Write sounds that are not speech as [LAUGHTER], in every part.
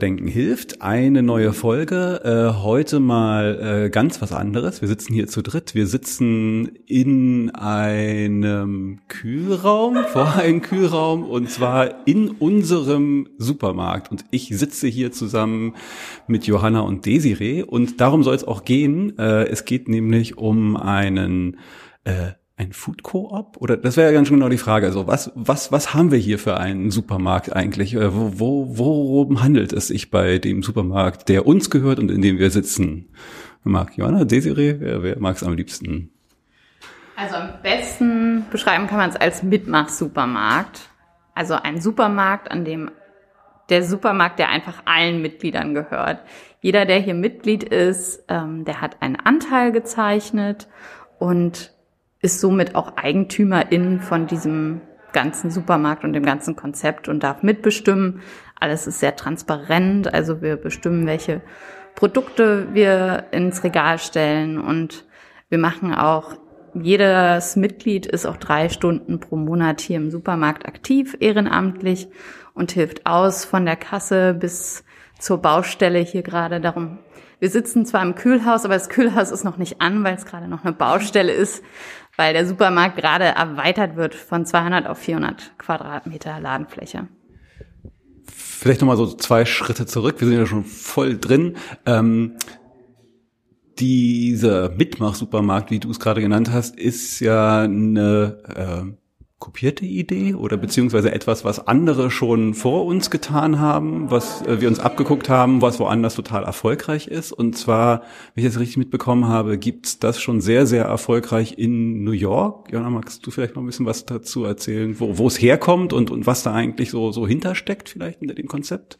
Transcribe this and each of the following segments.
Willkommen bei Denken hilft. Eine neue Folge. Äh, heute mal äh, ganz was anderes. Wir sitzen hier zu dritt. Wir sitzen in einem Kühlraum, [LAUGHS] vor einem Kühlraum und zwar in unserem Supermarkt. Und ich sitze hier zusammen mit Johanna und Desiree und darum soll es auch gehen. Äh, es geht nämlich um einen äh, ein Food Co-op? Oder das wäre ja ganz genau die Frage. Also was, was, was haben wir hier für einen Supermarkt eigentlich? Äh, wo, wo, worum handelt es sich bei dem Supermarkt, der uns gehört und in dem wir sitzen? Mag Johanna, Desiree, wer, wer mag es am liebsten? Also am besten beschreiben kann man es als Mitmach-Supermarkt. Also ein Supermarkt, an dem der Supermarkt, der einfach allen Mitgliedern gehört. Jeder, der hier Mitglied ist, ähm, der hat einen Anteil gezeichnet und ist somit auch Eigentümerin von diesem ganzen Supermarkt und dem ganzen Konzept und darf mitbestimmen. Alles ist sehr transparent, also wir bestimmen, welche Produkte wir ins Regal stellen und wir machen auch, jedes Mitglied ist auch drei Stunden pro Monat hier im Supermarkt aktiv, ehrenamtlich und hilft aus von der Kasse bis zur Baustelle hier gerade. Darum wir sitzen zwar im Kühlhaus, aber das Kühlhaus ist noch nicht an, weil es gerade noch eine Baustelle ist, weil der Supermarkt gerade erweitert wird von 200 auf 400 Quadratmeter Ladenfläche. Vielleicht nochmal so zwei Schritte zurück. Wir sind ja schon voll drin. Ähm, dieser Mitmach-Supermarkt, wie du es gerade genannt hast, ist ja eine äh, kopierte Idee oder beziehungsweise etwas, was andere schon vor uns getan haben, was äh, wir uns abgeguckt haben, was woanders total erfolgreich ist. Und zwar, wenn ich das richtig mitbekommen habe, gibt's das schon sehr, sehr erfolgreich in New York. Jana, magst du vielleicht noch ein bisschen was dazu erzählen, wo, wo es herkommt und, und was da eigentlich so, so hintersteckt vielleicht hinter dem Konzept?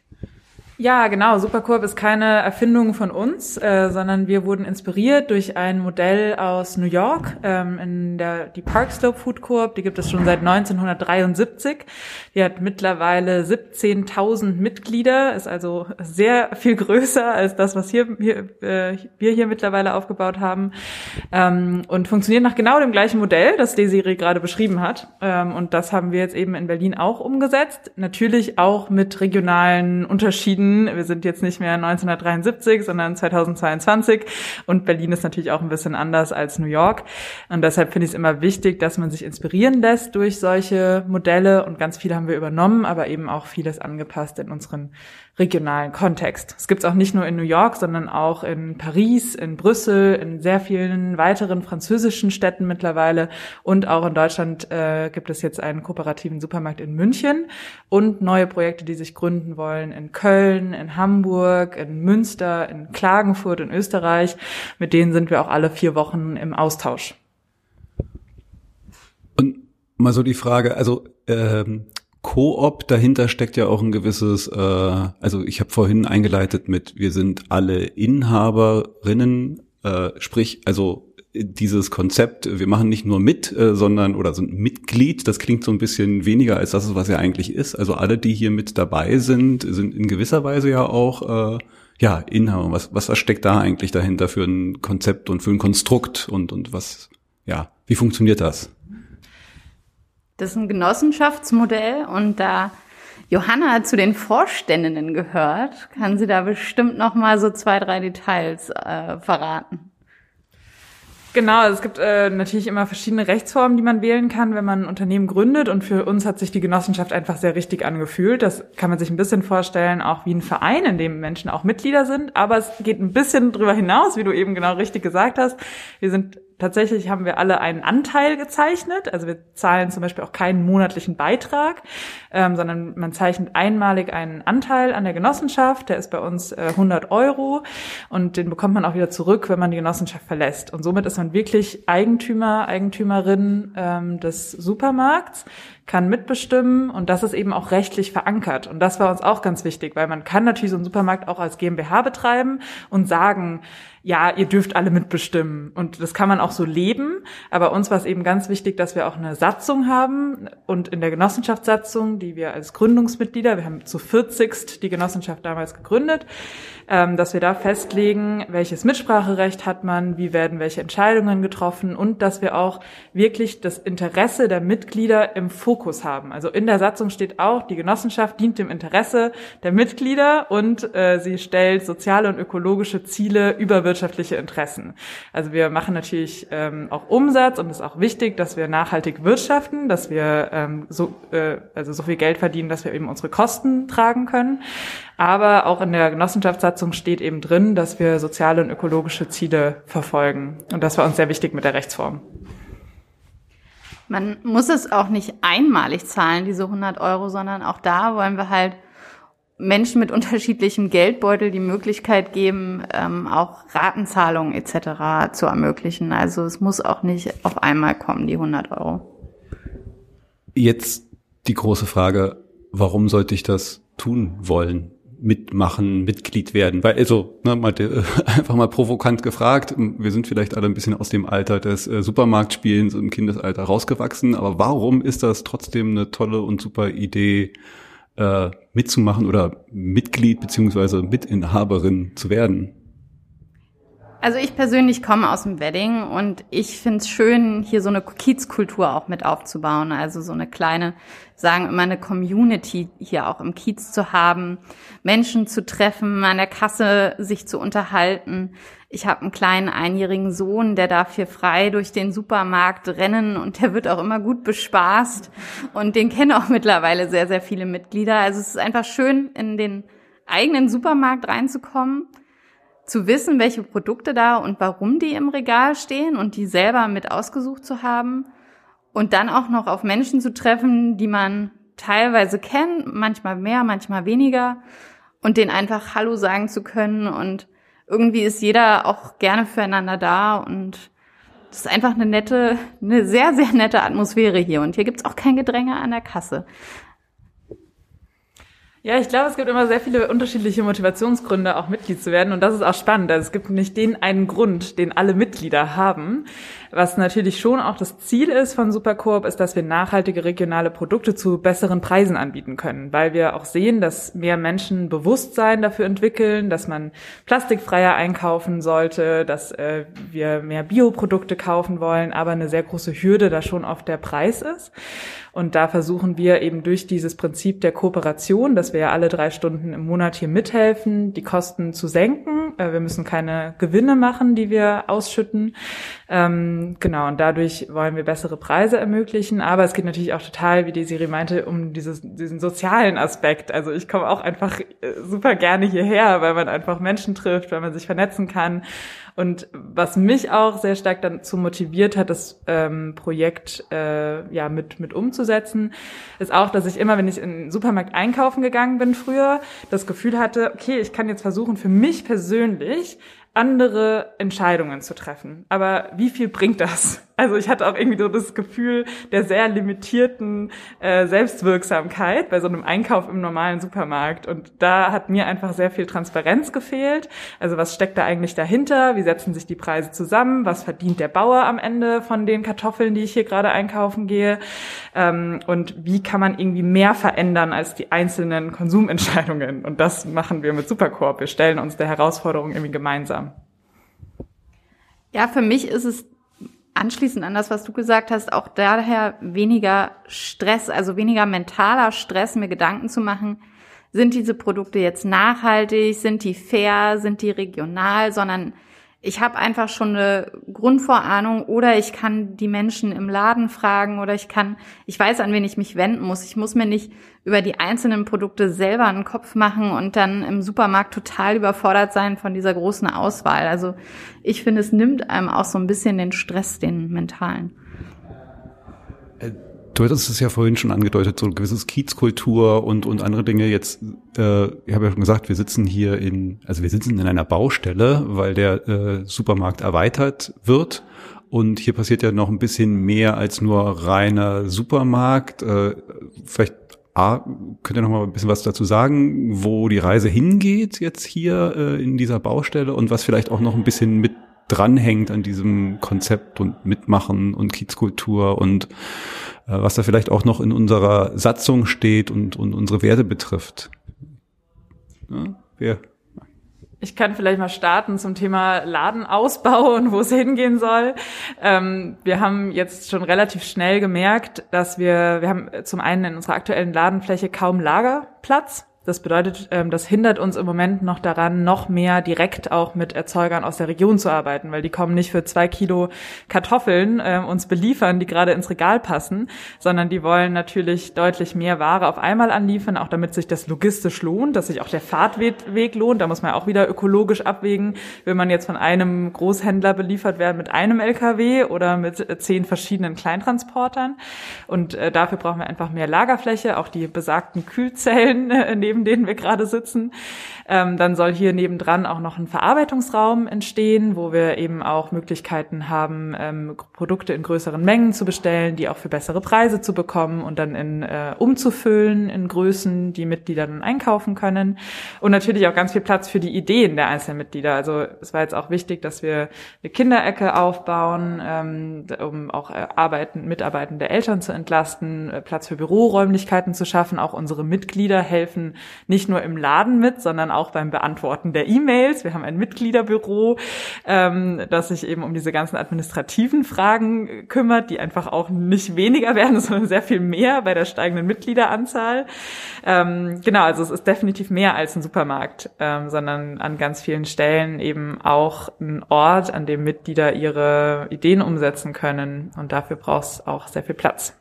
Ja, genau. Supercorp ist keine Erfindung von uns, äh, sondern wir wurden inspiriert durch ein Modell aus New York, ähm, in der die Park Slope Food Corp. Die gibt es schon seit 1973. Die hat mittlerweile 17.000 Mitglieder, ist also sehr viel größer als das, was hier, hier äh, wir hier mittlerweile aufgebaut haben ähm, und funktioniert nach genau dem gleichen Modell, das Desiree gerade beschrieben hat. Ähm, und das haben wir jetzt eben in Berlin auch umgesetzt. Natürlich auch mit regionalen Unterschieden wir sind jetzt nicht mehr 1973, sondern 2022 und Berlin ist natürlich auch ein bisschen anders als New York. Und deshalb finde ich es immer wichtig, dass man sich inspirieren lässt durch solche Modelle. Und ganz viele haben wir übernommen, aber eben auch vieles angepasst in unseren regionalen Kontext. Es gibt es auch nicht nur in New York, sondern auch in Paris, in Brüssel, in sehr vielen weiteren französischen Städten mittlerweile und auch in Deutschland äh, gibt es jetzt einen kooperativen Supermarkt in München und neue Projekte, die sich gründen wollen in Köln, in Hamburg, in Münster, in Klagenfurt, in Österreich. Mit denen sind wir auch alle vier Wochen im Austausch. Und mal so die Frage, also ähm, Koop, dahinter steckt ja auch ein gewisses, äh, also ich habe vorhin eingeleitet mit, wir sind alle Inhaberinnen, äh, sprich, also dieses Konzept, wir machen nicht nur mit, äh, sondern oder sind Mitglied, das klingt so ein bisschen weniger als das, was ja eigentlich ist. Also alle, die hier mit dabei sind, sind in gewisser Weise ja auch äh, ja Inhaber. Was, was steckt da eigentlich dahinter für ein Konzept und für ein Konstrukt und und was, ja, wie funktioniert das? Das ist ein Genossenschaftsmodell und da Johanna zu den Vorständinnen gehört, kann sie da bestimmt noch mal so zwei, drei Details äh, verraten. Genau, es gibt äh, natürlich immer verschiedene Rechtsformen, die man wählen kann, wenn man ein Unternehmen gründet. Und für uns hat sich die Genossenschaft einfach sehr richtig angefühlt. Das kann man sich ein bisschen vorstellen, auch wie ein Verein, in dem Menschen auch Mitglieder sind. Aber es geht ein bisschen drüber hinaus, wie du eben genau richtig gesagt hast. Wir sind tatsächlich haben wir alle einen Anteil gezeichnet. Also wir zahlen zum Beispiel auch keinen monatlichen Beitrag, ähm, sondern man zeichnet einmalig einen Anteil an der Genossenschaft. Der ist bei uns äh, 100 Euro und den bekommt man auch wieder zurück, wenn man die Genossenschaft verlässt. Und somit ist man wirklich Eigentümer, Eigentümerin ähm, des Supermarkts kann mitbestimmen und das ist eben auch rechtlich verankert. Und das war uns auch ganz wichtig, weil man kann natürlich so einen Supermarkt auch als GmbH betreiben und sagen, ja, ihr dürft alle mitbestimmen. Und das kann man auch so leben. Aber uns war es eben ganz wichtig, dass wir auch eine Satzung haben. Und in der Genossenschaftssatzung, die wir als Gründungsmitglieder, wir haben zu 40 die Genossenschaft damals gegründet, ähm, dass wir da festlegen, welches Mitspracherecht hat man, wie werden welche Entscheidungen getroffen und dass wir auch wirklich das Interesse der Mitglieder im Fokus haben. Also in der Satzung steht auch, die Genossenschaft dient dem Interesse der Mitglieder und äh, sie stellt soziale und ökologische Ziele über wirtschaftliche Interessen. Also wir machen natürlich ähm, auch Umsatz und es ist auch wichtig, dass wir nachhaltig wirtschaften, dass wir ähm, so, äh, also so viel Geld verdienen, dass wir eben unsere Kosten tragen können. Aber auch in der Genossenschaftssatzung steht eben drin, dass wir soziale und ökologische Ziele verfolgen. Und das war uns sehr wichtig mit der Rechtsform. Man muss es auch nicht einmalig zahlen, diese 100 Euro, sondern auch da wollen wir halt Menschen mit unterschiedlichem Geldbeutel die Möglichkeit geben, ähm, auch Ratenzahlungen etc. zu ermöglichen. Also es muss auch nicht auf einmal kommen, die 100 Euro. Jetzt die große Frage, warum sollte ich das tun wollen? Mitmachen, Mitglied werden. Weil, also, ne, mal, äh, [LAUGHS] einfach mal provokant gefragt, wir sind vielleicht alle ein bisschen aus dem Alter des äh, Supermarktspielens im Kindesalter rausgewachsen, aber warum ist das trotzdem eine tolle und super Idee, äh, mitzumachen oder Mitglied beziehungsweise Mitinhaberin zu werden? Also ich persönlich komme aus dem Wedding und ich finde es schön, hier so eine Kiezkultur auch mit aufzubauen. Also so eine kleine, sagen immer eine Community hier auch im Kiez zu haben, Menschen zu treffen, an der Kasse sich zu unterhalten. Ich habe einen kleinen einjährigen Sohn, der darf hier frei durch den Supermarkt rennen und der wird auch immer gut bespaßt. Und den kennen auch mittlerweile sehr, sehr viele Mitglieder. Also es ist einfach schön, in den eigenen Supermarkt reinzukommen zu wissen, welche Produkte da und warum die im Regal stehen und die selber mit ausgesucht zu haben und dann auch noch auf Menschen zu treffen, die man teilweise kennt, manchmal mehr, manchmal weniger und denen einfach Hallo sagen zu können und irgendwie ist jeder auch gerne füreinander da und das ist einfach eine nette, eine sehr, sehr nette Atmosphäre hier. Und hier gibt's auch kein Gedränge an der Kasse. Ja, ich glaube, es gibt immer sehr viele unterschiedliche Motivationsgründe, auch Mitglied zu werden. Und das ist auch spannend. Also es gibt nicht den einen Grund, den alle Mitglieder haben. Was natürlich schon auch das Ziel ist von Supercoop, ist, dass wir nachhaltige regionale Produkte zu besseren Preisen anbieten können, weil wir auch sehen, dass mehr Menschen Bewusstsein dafür entwickeln, dass man plastikfreier einkaufen sollte, dass äh, wir mehr Bioprodukte kaufen wollen, aber eine sehr große Hürde da schon oft der Preis ist. Und da versuchen wir eben durch dieses Prinzip der Kooperation, dass wir ja alle drei Stunden im Monat hier mithelfen, die Kosten zu senken. Äh, wir müssen keine Gewinne machen, die wir ausschütten. Ähm, genau, und dadurch wollen wir bessere Preise ermöglichen. Aber es geht natürlich auch total, wie die Siri meinte, um dieses, diesen sozialen Aspekt. Also ich komme auch einfach äh, super gerne hierher, weil man einfach Menschen trifft, weil man sich vernetzen kann. Und was mich auch sehr stark dazu motiviert hat, das ähm, Projekt äh, ja mit mit umzusetzen, ist auch, dass ich immer, wenn ich in den Supermarkt einkaufen gegangen bin früher, das Gefühl hatte, okay, ich kann jetzt versuchen, für mich persönlich andere Entscheidungen zu treffen. Aber wie viel bringt das? Also ich hatte auch irgendwie so das Gefühl der sehr limitierten äh, Selbstwirksamkeit bei so einem Einkauf im normalen Supermarkt. Und da hat mir einfach sehr viel Transparenz gefehlt. Also was steckt da eigentlich dahinter? Wie setzen sich die Preise zusammen? Was verdient der Bauer am Ende von den Kartoffeln, die ich hier gerade einkaufen gehe? Ähm, und wie kann man irgendwie mehr verändern als die einzelnen Konsumentscheidungen? Und das machen wir mit Supercorp. Wir stellen uns der Herausforderung irgendwie gemeinsam. Ja, für mich ist es anschließend an das, was du gesagt hast, auch daher weniger Stress, also weniger mentaler Stress, mir Gedanken zu machen, sind diese Produkte jetzt nachhaltig, sind die fair, sind die regional, sondern ich habe einfach schon eine Grundvorahnung oder ich kann die Menschen im Laden fragen oder ich kann, ich weiß, an wen ich mich wenden muss. Ich muss mir nicht über die einzelnen Produkte selber einen Kopf machen und dann im Supermarkt total überfordert sein von dieser großen Auswahl. Also ich finde, es nimmt einem auch so ein bisschen den Stress, den mentalen. Du hattest es ja vorhin schon angedeutet, so ein gewisses Kiezkultur und, und andere Dinge. Jetzt, äh, ich habe ja schon gesagt, wir sitzen hier in, also wir sitzen in einer Baustelle, weil der äh, Supermarkt erweitert wird. Und hier passiert ja noch ein bisschen mehr als nur reiner Supermarkt. Äh, vielleicht A, könnt ihr noch mal ein bisschen was dazu sagen, wo die Reise hingeht jetzt hier äh, in dieser Baustelle und was vielleicht auch noch ein bisschen mit dranhängt an diesem Konzept und Mitmachen und Kiezkultur und äh, was da vielleicht auch noch in unserer Satzung steht und, und unsere Werte betrifft. Ja, wer? Ich kann vielleicht mal starten zum Thema Ladenausbau und wo es hingehen soll. Ähm, wir haben jetzt schon relativ schnell gemerkt, dass wir, wir haben zum einen in unserer aktuellen Ladenfläche kaum Lagerplatz. Das bedeutet, ähm, das hindert uns im Moment noch daran, noch mehr direkt auch mit Erzeugern aus der Region zu arbeiten, weil die kommen nicht für zwei Kilo Kartoffeln äh, uns beliefern, die gerade ins Regal passen, sondern die wollen natürlich deutlich mehr Ware auf einmal anliefern, auch damit sich das logistisch lohnt, dass sich auch der Fahrtweg lohnt. Da muss man auch wieder ökologisch abwägen, will man jetzt von einem Großhändler beliefert werden mit einem LKW oder mit äh, zehn verschiedenen Kleintransportern. Und äh, dafür brauchen wir einfach mehr Lagerfläche, auch die besagten Kühlzellen [LAUGHS] äh, neben denen wir gerade sitzen. Ähm, dann soll hier nebendran auch noch ein Verarbeitungsraum entstehen, wo wir eben auch Möglichkeiten haben, ähm, Produkte in größeren Mengen zu bestellen, die auch für bessere Preise zu bekommen und dann in, äh, umzufüllen in Größen, die Mitglieder dann einkaufen können. Und natürlich auch ganz viel Platz für die Ideen der einzelnen Mitglieder. Also es war jetzt auch wichtig, dass wir eine Kinderecke aufbauen, ähm, um auch äh, arbeiten, mitarbeitende Eltern zu entlasten, äh, Platz für Büroräumlichkeiten zu schaffen. Auch unsere Mitglieder helfen nicht nur im Laden mit, sondern auch beim Beantworten der E-Mails. Wir haben ein Mitgliederbüro, ähm, das sich eben um diese ganzen administrativen Fragen kümmert, die einfach auch nicht weniger werden, [LAUGHS] sondern sehr viel mehr bei der steigenden Mitgliederanzahl. Ähm, genau, also es ist definitiv mehr als ein Supermarkt, ähm, sondern an ganz vielen Stellen eben auch ein Ort, an dem Mitglieder ihre Ideen umsetzen können. Und dafür braucht es auch sehr viel Platz.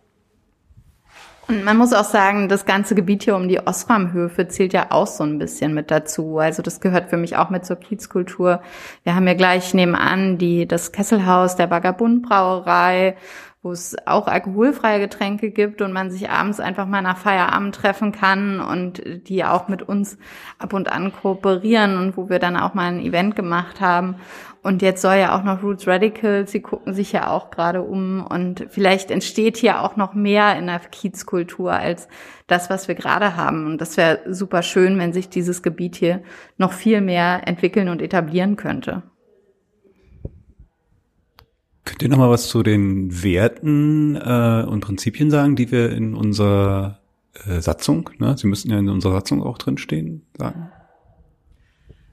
Und man muss auch sagen, das ganze Gebiet hier um die Osram-Höfe zählt ja auch so ein bisschen mit dazu. Also das gehört für mich auch mit zur Kiezkultur. Wir haben ja gleich nebenan die, das Kesselhaus der Vagabundbrauerei, wo es auch alkoholfreie Getränke gibt und man sich abends einfach mal nach Feierabend treffen kann und die auch mit uns ab und an kooperieren und wo wir dann auch mal ein Event gemacht haben. Und jetzt soll ja auch noch Roots Radicals, sie gucken sich ja auch gerade um und vielleicht entsteht hier auch noch mehr in der Kiezkultur als das, was wir gerade haben. Und das wäre super schön, wenn sich dieses Gebiet hier noch viel mehr entwickeln und etablieren könnte. Könnt ihr noch mal was zu den Werten äh, und Prinzipien sagen, die wir in unserer äh, Satzung, ne? Sie müssten ja in unserer Satzung auch drinstehen, sagen?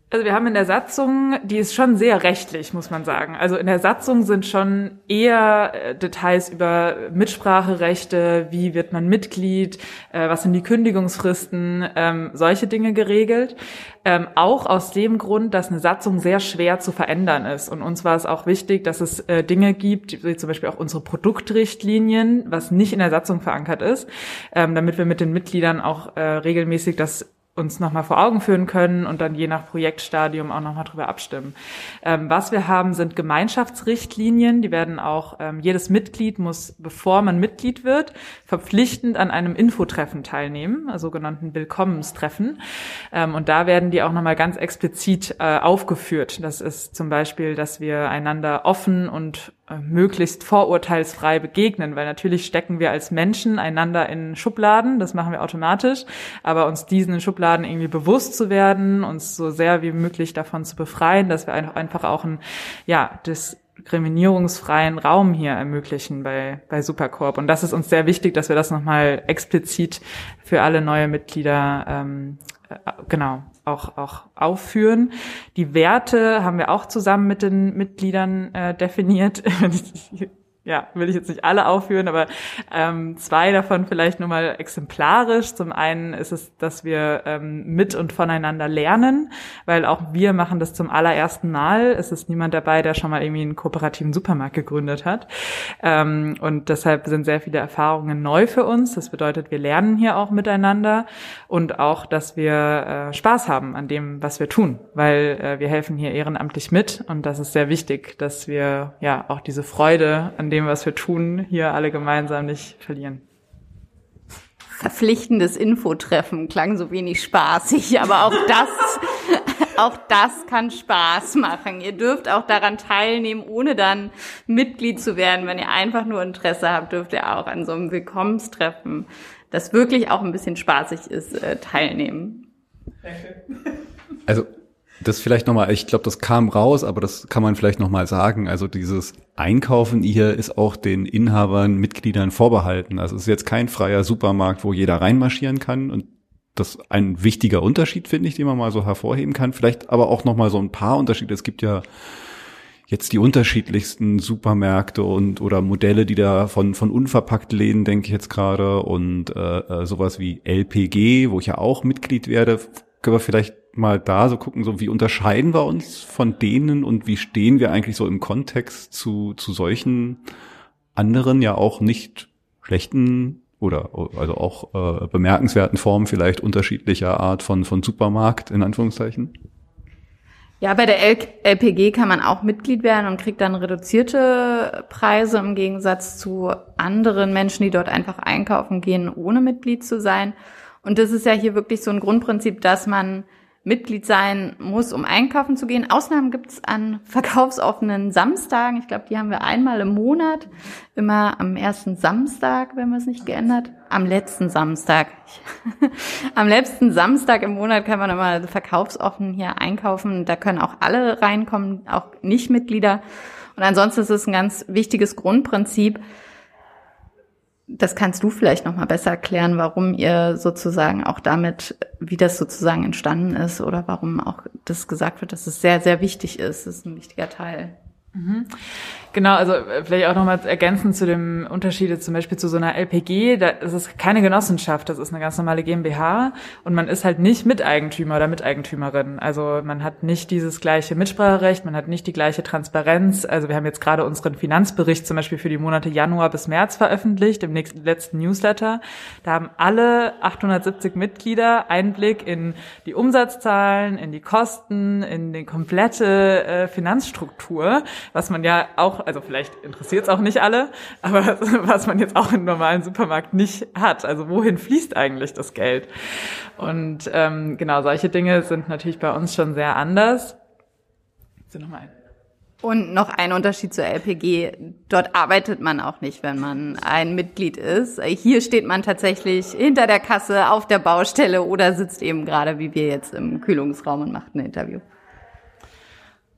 Also wir haben in der Satzung, die ist schon sehr rechtlich, muss man sagen. Also in der Satzung sind schon eher äh, Details über Mitspracherechte, wie wird man Mitglied, äh, was sind die Kündigungsfristen, ähm, solche Dinge geregelt. Ähm, auch aus dem Grund, dass eine Satzung sehr schwer zu verändern ist. Und uns war es auch wichtig, dass es äh, Dinge gibt, wie zum Beispiel auch unsere Produktrichtlinien, was nicht in der Satzung verankert ist, ähm, damit wir mit den Mitgliedern auch regelmäßig das uns nochmal vor Augen führen können und dann je nach Projektstadium auch nochmal drüber abstimmen. Ähm, was wir haben, sind Gemeinschaftsrichtlinien. Die werden auch, ähm, jedes Mitglied muss, bevor man Mitglied wird, verpflichtend an einem Infotreffen teilnehmen, also sogenannten Willkommenstreffen. Ähm, und da werden die auch nochmal ganz explizit äh, aufgeführt. Das ist zum Beispiel, dass wir einander offen und möglichst vorurteilsfrei begegnen, weil natürlich stecken wir als Menschen einander in Schubladen, das machen wir automatisch, aber uns diesen Schubladen irgendwie bewusst zu werden, uns so sehr wie möglich davon zu befreien, dass wir einfach auch ein, ja, diskriminierungsfreien Raum hier ermöglichen bei, bei Supercorp. Und das ist uns sehr wichtig, dass wir das nochmal explizit für alle neue Mitglieder ähm, äh, genau auch, auch aufführen. Die Werte haben wir auch zusammen mit den Mitgliedern äh, definiert. [LAUGHS] ja, will ich jetzt nicht alle aufführen, aber ähm, zwei davon vielleicht nur mal exemplarisch. Zum einen ist es, dass wir ähm, mit und voneinander lernen, weil auch wir machen das zum allerersten Mal. Es ist niemand dabei, der schon mal irgendwie einen kooperativen Supermarkt gegründet hat. Ähm, und deshalb sind sehr viele Erfahrungen neu für uns. Das bedeutet, wir lernen hier auch miteinander und auch, dass wir äh, Spaß haben an dem, was wir tun, weil äh, wir helfen hier ehrenamtlich mit und das ist sehr wichtig, dass wir ja auch diese Freude an dem dem, was wir tun, hier alle gemeinsam nicht verlieren. Verpflichtendes Infotreffen klang so wenig spaßig, aber auch das, [LAUGHS] auch das kann Spaß machen. Ihr dürft auch daran teilnehmen, ohne dann Mitglied zu werden. Wenn ihr einfach nur Interesse habt, dürft ihr auch an so einem Willkommenstreffen, das wirklich auch ein bisschen spaßig ist, äh, teilnehmen. Also das vielleicht nochmal, ich glaube, das kam raus, aber das kann man vielleicht nochmal sagen. Also dieses Einkaufen hier ist auch den Inhabern, Mitgliedern vorbehalten. Also es ist jetzt kein freier Supermarkt, wo jeder reinmarschieren kann. Und das ist ein wichtiger Unterschied, finde ich, den man mal so hervorheben kann. Vielleicht aber auch nochmal so ein paar Unterschiede. Es gibt ja jetzt die unterschiedlichsten Supermärkte und oder Modelle, die da von von unverpackt Läden denke ich jetzt gerade und äh, äh sowas wie LPG, wo ich ja auch Mitglied werde, können wir vielleicht mal da so gucken, so wie unterscheiden wir uns von denen und wie stehen wir eigentlich so im Kontext zu, zu solchen anderen, ja auch nicht schlechten oder also auch äh, bemerkenswerten Formen vielleicht unterschiedlicher Art von, von Supermarkt in Anführungszeichen? Ja, bei der LPG kann man auch Mitglied werden und kriegt dann reduzierte Preise im Gegensatz zu anderen Menschen, die dort einfach einkaufen gehen, ohne Mitglied zu sein. Und das ist ja hier wirklich so ein Grundprinzip, dass man Mitglied sein muss, um einkaufen zu gehen. Ausnahmen gibt es an verkaufsoffenen Samstagen. Ich glaube, die haben wir einmal im Monat, immer am ersten Samstag, wenn wir es nicht geändert. Am letzten Samstag. [LAUGHS] am letzten Samstag im Monat kann man immer verkaufsoffen hier einkaufen. Da können auch alle reinkommen, auch Nichtmitglieder. Und ansonsten ist es ein ganz wichtiges Grundprinzip, das kannst du vielleicht noch mal besser erklären, warum ihr sozusagen auch damit, wie das sozusagen entstanden ist oder warum auch das gesagt wird, dass es sehr, sehr wichtig ist. Das ist ein wichtiger Teil. Mhm. Genau, also äh, vielleicht auch nochmal ergänzend zu dem Unterschied zum Beispiel zu so einer LPG, da ist es keine Genossenschaft, das ist eine ganz normale GmbH und man ist halt nicht Miteigentümer oder Miteigentümerin. Also man hat nicht dieses gleiche Mitspracherecht, man hat nicht die gleiche Transparenz. Also wir haben jetzt gerade unseren Finanzbericht zum Beispiel für die Monate Januar bis März veröffentlicht, im nächsten, letzten Newsletter. Da haben alle 870 Mitglieder Einblick in die Umsatzzahlen, in die Kosten, in die komplette äh, Finanzstruktur, was man ja auch also vielleicht interessiert es auch nicht alle, aber [LAUGHS] was man jetzt auch im normalen Supermarkt nicht hat. Also wohin fließt eigentlich das Geld? Und ähm, genau, solche Dinge sind natürlich bei uns schon sehr anders. So nochmal ein. Und noch ein Unterschied zur LPG. Dort arbeitet man auch nicht, wenn man ein Mitglied ist. Hier steht man tatsächlich hinter der Kasse auf der Baustelle oder sitzt eben gerade wie wir jetzt im Kühlungsraum und macht ein Interview.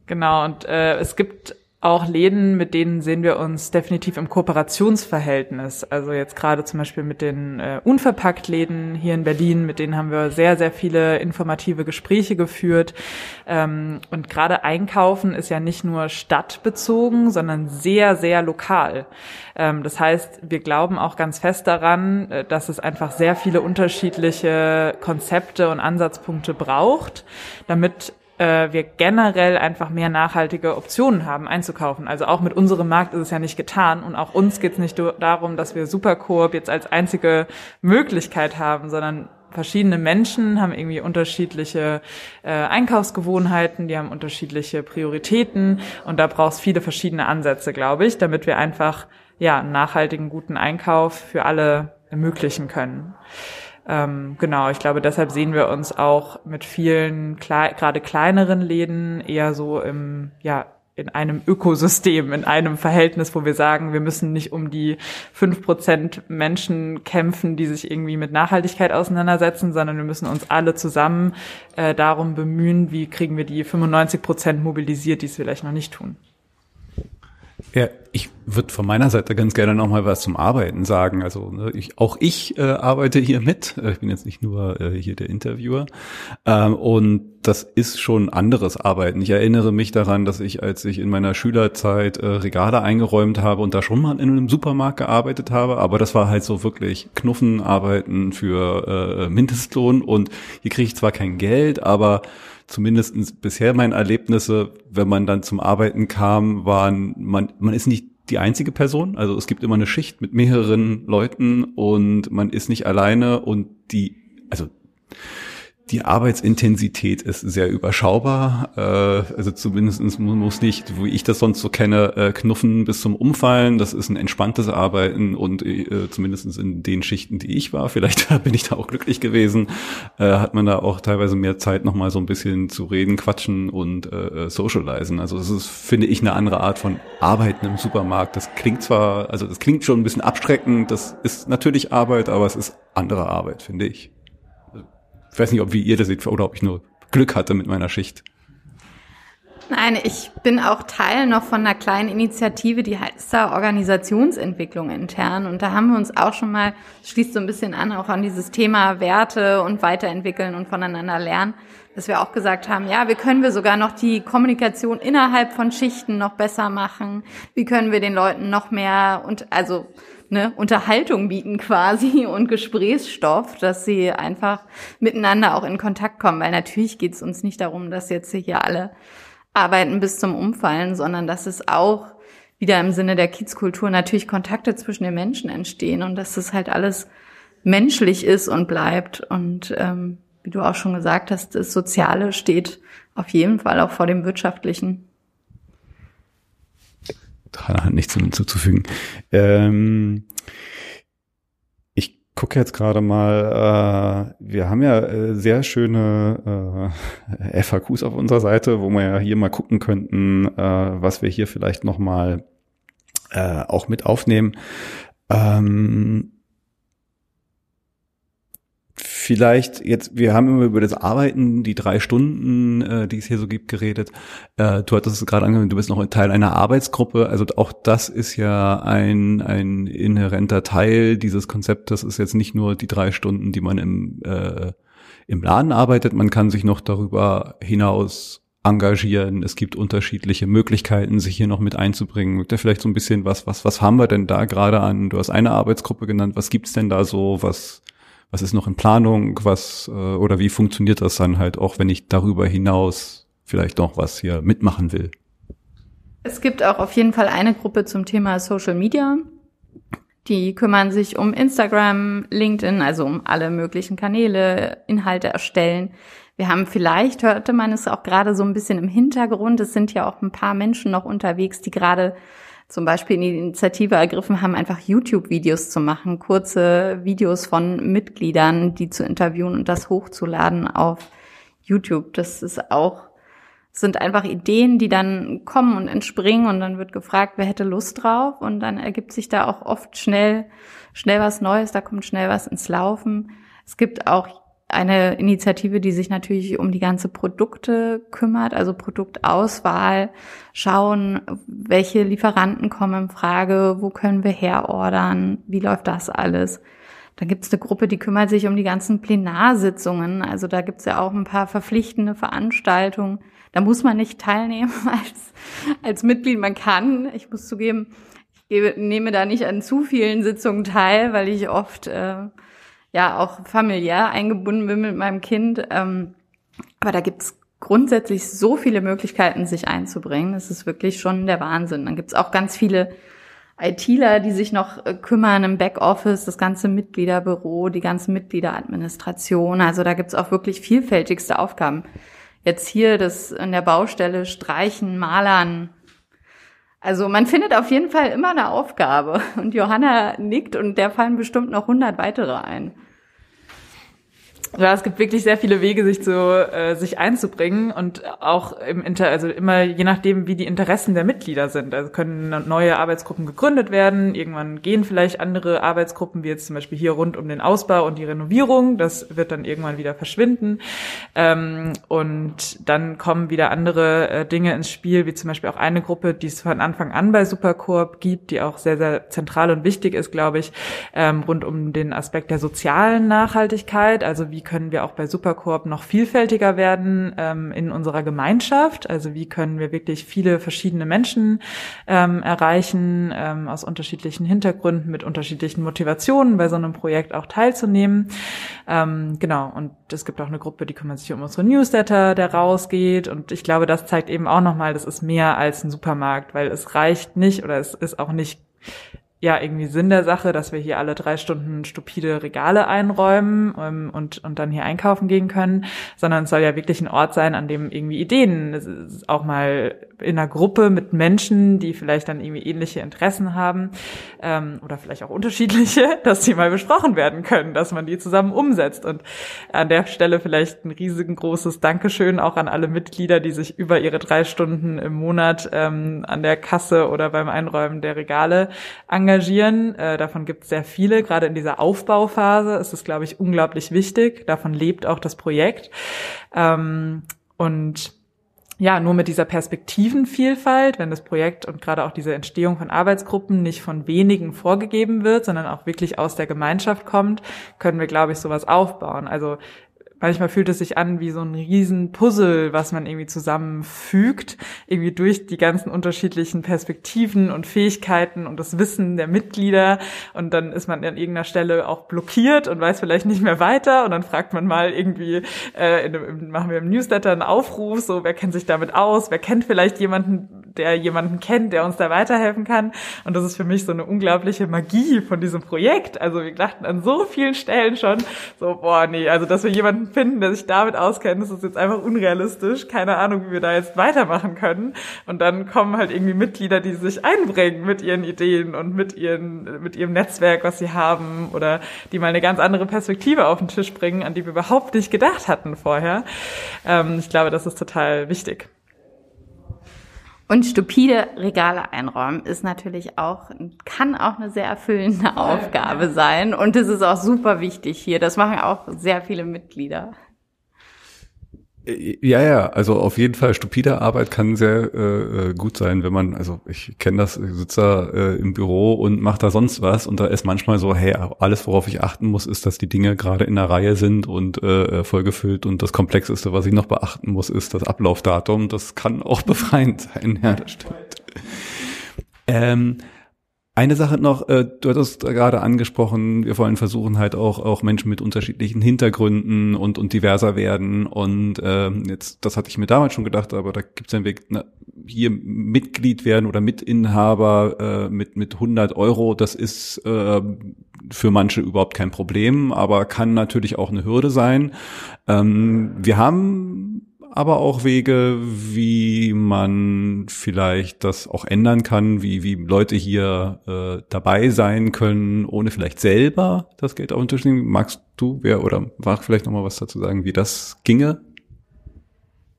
Genau, und äh, es gibt auch Läden, mit denen sehen wir uns definitiv im Kooperationsverhältnis. Also jetzt gerade zum Beispiel mit den äh, Unverpackt-Läden hier in Berlin, mit denen haben wir sehr, sehr viele informative Gespräche geführt. Ähm, und gerade Einkaufen ist ja nicht nur stadtbezogen, sondern sehr, sehr lokal. Ähm, das heißt, wir glauben auch ganz fest daran, äh, dass es einfach sehr viele unterschiedliche Konzepte und Ansatzpunkte braucht, damit äh, wir generell einfach mehr nachhaltige Optionen haben einzukaufen. Also auch mit unserem Markt ist es ja nicht getan und auch uns geht es nicht darum, dass wir Supercoop jetzt als einzige Möglichkeit haben, sondern verschiedene Menschen haben irgendwie unterschiedliche äh, Einkaufsgewohnheiten, die haben unterschiedliche Prioritäten und da brauchst viele verschiedene Ansätze, glaube ich, damit wir einfach ja einen nachhaltigen guten Einkauf für alle ermöglichen können. Ähm, genau, ich glaube, deshalb sehen wir uns auch mit vielen klei gerade kleineren Läden eher so im, ja, in einem Ökosystem, in einem Verhältnis, wo wir sagen, wir müssen nicht um die fünf Prozent Menschen kämpfen, die sich irgendwie mit Nachhaltigkeit auseinandersetzen, sondern wir müssen uns alle zusammen äh, darum bemühen, wie kriegen wir die 95 Prozent mobilisiert, die es vielleicht noch nicht tun. Ja, ich würde von meiner Seite ganz gerne noch mal was zum Arbeiten sagen. Also ne, ich, auch ich äh, arbeite hier mit. Äh, ich bin jetzt nicht nur äh, hier der Interviewer. Ähm, und das ist schon anderes Arbeiten. Ich erinnere mich daran, dass ich, als ich in meiner Schülerzeit äh, Regale eingeräumt habe und da schon mal in einem Supermarkt gearbeitet habe, aber das war halt so wirklich Knuffenarbeiten für äh, Mindestlohn. Und hier kriege ich zwar kein Geld, aber zumindest bisher meine Erlebnisse, wenn man dann zum Arbeiten kam, waren, man, man ist nicht die einzige Person. Also es gibt immer eine Schicht mit mehreren Leuten und man ist nicht alleine und die, also die Arbeitsintensität ist sehr überschaubar. Äh, also zumindest muss nicht, wie ich das sonst so kenne, äh, knuffen bis zum Umfallen. Das ist ein entspanntes Arbeiten und äh, zumindest in den Schichten, die ich war, vielleicht [LAUGHS] bin ich da auch glücklich gewesen, äh, hat man da auch teilweise mehr Zeit, nochmal so ein bisschen zu reden, quatschen und äh, äh, socialisen. Also das ist, finde ich, eine andere Art von Arbeiten im Supermarkt. Das klingt zwar, also das klingt schon ein bisschen abschreckend, das ist natürlich Arbeit, aber es ist andere Arbeit, finde ich. Ich weiß nicht, ob wie ihr das seht oder ob ich nur Glück hatte mit meiner Schicht. Nein, ich bin auch Teil noch von einer kleinen Initiative, die heißt da Organisationsentwicklung intern. Und da haben wir uns auch schon mal, schließt so ein bisschen an, auch an dieses Thema Werte und weiterentwickeln und voneinander lernen, dass wir auch gesagt haben, ja, wie können wir sogar noch die Kommunikation innerhalb von Schichten noch besser machen? Wie können wir den Leuten noch mehr und also ne, Unterhaltung bieten quasi [LAUGHS] und Gesprächsstoff, dass sie einfach miteinander auch in Kontakt kommen. Weil natürlich geht es uns nicht darum, dass jetzt hier alle arbeiten bis zum Umfallen, sondern dass es auch wieder im Sinne der Kiezkultur natürlich Kontakte zwischen den Menschen entstehen und dass das halt alles menschlich ist und bleibt. Und ähm, wie du auch schon gesagt hast, das Soziale steht auf jeden Fall auch vor dem Wirtschaftlichen nichts hinzuzufügen. Ähm, ich gucke jetzt gerade mal, äh, wir haben ja äh, sehr schöne äh, [LAUGHS] FAQs auf unserer Seite, wo wir ja hier mal gucken könnten, äh, was wir hier vielleicht noch mal äh, auch mit aufnehmen. Ähm, vielleicht jetzt, wir haben immer über das Arbeiten, die drei Stunden, äh, die es hier so gibt, geredet. Äh, du hattest es gerade angehört, du bist noch Teil einer Arbeitsgruppe. Also auch das ist ja ein, ein inhärenter Teil dieses Konzeptes. Ist jetzt nicht nur die drei Stunden, die man im, äh, im Laden arbeitet. Man kann sich noch darüber hinaus engagieren. Es gibt unterschiedliche Möglichkeiten, sich hier noch mit einzubringen. Ihr vielleicht so ein bisschen was, was, was haben wir denn da gerade an? Du hast eine Arbeitsgruppe genannt. Was gibt's denn da so? Was, was ist noch in Planung, was äh, oder wie funktioniert das dann halt auch, wenn ich darüber hinaus vielleicht noch was hier mitmachen will? Es gibt auch auf jeden Fall eine Gruppe zum Thema Social Media. Die kümmern sich um Instagram, LinkedIn, also um alle möglichen Kanäle, Inhalte erstellen. Wir haben vielleicht, hörte man es auch gerade so ein bisschen im Hintergrund, es sind ja auch ein paar Menschen noch unterwegs, die gerade zum Beispiel die Initiative ergriffen haben, einfach YouTube-Videos zu machen, kurze Videos von Mitgliedern, die zu interviewen und das hochzuladen auf YouTube. Das ist auch, sind einfach Ideen, die dann kommen und entspringen und dann wird gefragt, wer hätte Lust drauf und dann ergibt sich da auch oft schnell, schnell was Neues, da kommt schnell was ins Laufen. Es gibt auch eine Initiative, die sich natürlich um die ganze Produkte kümmert, also Produktauswahl, schauen, welche Lieferanten kommen in Frage, wo können wir herordern, wie läuft das alles. Dann gibt es eine Gruppe, die kümmert sich um die ganzen Plenarsitzungen. Also da gibt es ja auch ein paar verpflichtende Veranstaltungen. Da muss man nicht teilnehmen [LAUGHS] als, als Mitglied. Man kann, ich muss zugeben, ich gebe, nehme da nicht an zu vielen Sitzungen teil, weil ich oft äh, ja auch familiär eingebunden bin mit meinem Kind. Ähm, aber da gibt's grundsätzlich so viele Möglichkeiten, sich einzubringen. Das ist wirklich schon der Wahnsinn. Dann gibt's auch ganz viele ITler, die sich noch äh, kümmern im Backoffice, das ganze Mitgliederbüro, die ganze Mitgliederadministration. Also da gibt's auch wirklich vielfältigste Aufgaben. Jetzt hier das in der Baustelle streichen, malern. Also man findet auf jeden Fall immer eine Aufgabe. Und Johanna nickt und der fallen bestimmt noch hundert weitere ein. Ja, es gibt wirklich sehr viele Wege, sich zu äh, sich einzubringen und auch im Inter, also immer je nachdem, wie die Interessen der Mitglieder sind. Also können neue Arbeitsgruppen gegründet werden. Irgendwann gehen vielleicht andere Arbeitsgruppen, wie jetzt zum Beispiel hier rund um den Ausbau und die Renovierung. Das wird dann irgendwann wieder verschwinden. Ähm, und dann kommen wieder andere äh, Dinge ins Spiel, wie zum Beispiel auch eine Gruppe, die es von Anfang an bei Supercorp gibt, die auch sehr, sehr zentral und wichtig ist, glaube ich, ähm, rund um den Aspekt der sozialen Nachhaltigkeit. Also wie wie können wir auch bei Supercorp noch vielfältiger werden ähm, in unserer Gemeinschaft? Also wie können wir wirklich viele verschiedene Menschen ähm, erreichen, ähm, aus unterschiedlichen Hintergründen, mit unterschiedlichen Motivationen bei so einem Projekt auch teilzunehmen. Ähm, genau, und es gibt auch eine Gruppe, die kümmert sich um unsere Newsletter, der rausgeht. Und ich glaube, das zeigt eben auch nochmal, das ist mehr als ein Supermarkt, weil es reicht nicht oder es ist auch nicht ja irgendwie Sinn der Sache, dass wir hier alle drei Stunden stupide Regale einräumen ähm, und, und dann hier einkaufen gehen können, sondern es soll ja wirklich ein Ort sein, an dem irgendwie Ideen auch mal in einer Gruppe mit Menschen, die vielleicht dann irgendwie ähnliche Interessen haben ähm, oder vielleicht auch unterschiedliche, [LAUGHS] dass die mal besprochen werden können, dass man die zusammen umsetzt. Und an der Stelle vielleicht ein riesengroßes Dankeschön auch an alle Mitglieder, die sich über ihre drei Stunden im Monat ähm, an der Kasse oder beim Einräumen der Regale engagieren. Äh, davon gibt es sehr viele. Gerade in dieser Aufbauphase ist es, glaube ich, unglaublich wichtig. Davon lebt auch das Projekt. Ähm, und ja, nur mit dieser Perspektivenvielfalt, wenn das Projekt und gerade auch diese Entstehung von Arbeitsgruppen nicht von wenigen vorgegeben wird, sondern auch wirklich aus der Gemeinschaft kommt, können wir, glaube ich, sowas aufbauen. Also manchmal fühlt es sich an wie so ein riesen Puzzle, was man irgendwie zusammenfügt, irgendwie durch die ganzen unterschiedlichen Perspektiven und Fähigkeiten und das Wissen der Mitglieder. Und dann ist man an irgendeiner Stelle auch blockiert und weiß vielleicht nicht mehr weiter. Und dann fragt man mal irgendwie, äh, in, machen wir im Newsletter einen Aufruf, so wer kennt sich damit aus, wer kennt vielleicht jemanden, der jemanden kennt, der uns da weiterhelfen kann und das ist für mich so eine unglaubliche Magie von diesem Projekt. Also wir dachten an so vielen Stellen schon so, boah, nee, also dass wir jemanden finden, der sich damit auskennt, das ist jetzt einfach unrealistisch. Keine Ahnung, wie wir da jetzt weitermachen können. Und dann kommen halt irgendwie Mitglieder, die sich einbringen mit ihren Ideen und mit ihren, mit ihrem Netzwerk, was sie haben, oder die mal eine ganz andere Perspektive auf den Tisch bringen, an die wir überhaupt nicht gedacht hatten vorher. Ähm, ich glaube, das ist total wichtig. Und stupide Regale einräumen ist natürlich auch, kann auch eine sehr erfüllende Aufgabe sein. Und es ist auch super wichtig hier. Das machen auch sehr viele Mitglieder. Ja, ja, also auf jeden Fall stupide Arbeit kann sehr äh, äh gut sein, wenn man, also ich kenne das, ich sitze da äh, im Büro und mache da sonst was und da ist manchmal so, hey, alles worauf ich achten muss, ist, dass die Dinge gerade in der Reihe sind und äh, vollgefüllt und das Komplexeste, was ich noch beachten muss, ist das Ablaufdatum. Das kann auch [LAUGHS] befreiend sein, ja, das stimmt. Ähm, eine Sache noch, äh, du hattest gerade angesprochen, wir wollen versuchen halt auch auch Menschen mit unterschiedlichen Hintergründen und und diverser werden und äh, jetzt das hatte ich mir damals schon gedacht, aber da gibt es einen Weg, na, hier Mitglied werden oder Mitinhaber äh, mit mit 100 Euro, das ist äh, für manche überhaupt kein Problem, aber kann natürlich auch eine Hürde sein. Ähm, wir haben aber auch Wege, wie man vielleicht das auch ändern kann, wie, wie Leute hier äh, dabei sein können, ohne vielleicht selber das Geld auf den Tisch nehmen. Magst du, wer oder mag vielleicht nochmal was dazu sagen, wie das ginge?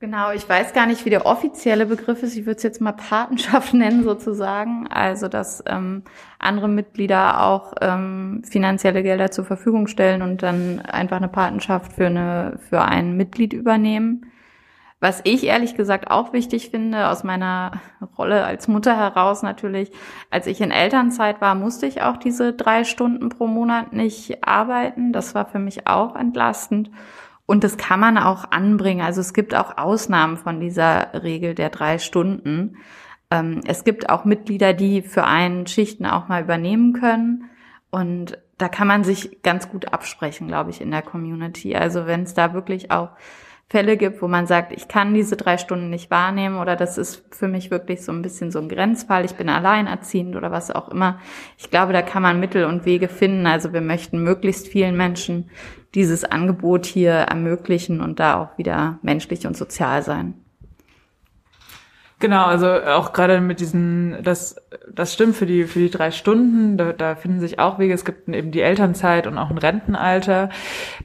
Genau, ich weiß gar nicht, wie der offizielle Begriff ist. Ich würde es jetzt mal Patenschaft [LAUGHS] nennen sozusagen. Also, dass ähm, andere Mitglieder auch ähm, finanzielle Gelder zur Verfügung stellen und dann einfach eine Patenschaft für eine für ein Mitglied übernehmen. Was ich ehrlich gesagt auch wichtig finde, aus meiner Rolle als Mutter heraus natürlich, als ich in Elternzeit war, musste ich auch diese drei Stunden pro Monat nicht arbeiten. Das war für mich auch entlastend. Und das kann man auch anbringen. Also es gibt auch Ausnahmen von dieser Regel der drei Stunden. Ähm, es gibt auch Mitglieder, die für einen Schichten auch mal übernehmen können. Und da kann man sich ganz gut absprechen, glaube ich, in der Community. Also wenn es da wirklich auch Fälle gibt, wo man sagt, ich kann diese drei Stunden nicht wahrnehmen oder das ist für mich wirklich so ein bisschen so ein Grenzfall, ich bin alleinerziehend oder was auch immer. Ich glaube, da kann man Mittel und Wege finden. Also wir möchten möglichst vielen Menschen dieses Angebot hier ermöglichen und da auch wieder menschlich und sozial sein. Genau, also auch gerade mit diesen, das, das stimmt für die, für die drei Stunden, da, da finden sich auch Wege. Es gibt eben die Elternzeit und auch ein Rentenalter.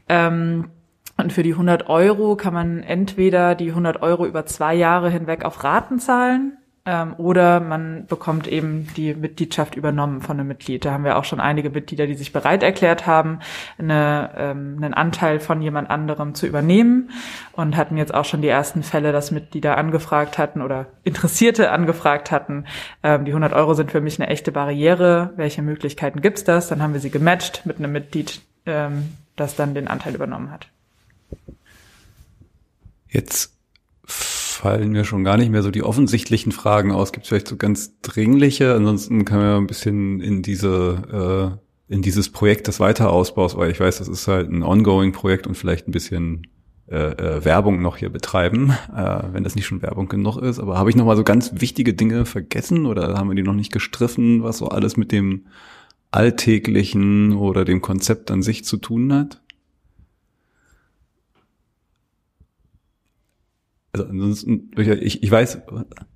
Ähm, Und für die 100 Euro kann man entweder die 100 Euro über zwei Jahre hinweg auf Raten zahlen ähm, oder man bekommt eben die Mitgliedschaft übernommen von einem Mitglied. Da haben wir auch schon einige Mitglieder, die sich bereit erklärt haben, eine, ähm, einen Anteil von jemand anderem zu übernehmen und hatten jetzt auch schon die ersten Fälle, dass Mitglieder angefragt hatten oder Interessierte angefragt hatten. Ähm, die 100 Euro sind für mich eine echte Barriere. Welche Möglichkeiten gibt's das? Dann haben wir sie gematcht mit einem Mitglied, ähm, das dann den Anteil übernommen hat. Jetzt fallen mir schon gar nicht mehr so die offensichtlichen Fragen aus. Gibt es vielleicht so ganz dringliche? Ansonsten kann man ja ein bisschen in diese äh, in dieses Projekt des Weiterausbaus, weil ich weiß, das ist halt ein ongoing Projekt und vielleicht ein bisschen äh, äh, Werbung noch hier betreiben, äh, wenn das nicht schon Werbung genug ist. Aber habe ich noch mal so ganz wichtige Dinge vergessen oder haben wir die noch nicht gestriffen, was so alles mit dem Alltäglichen oder dem Konzept an sich zu tun hat? Also ansonsten, ich, ich weiß.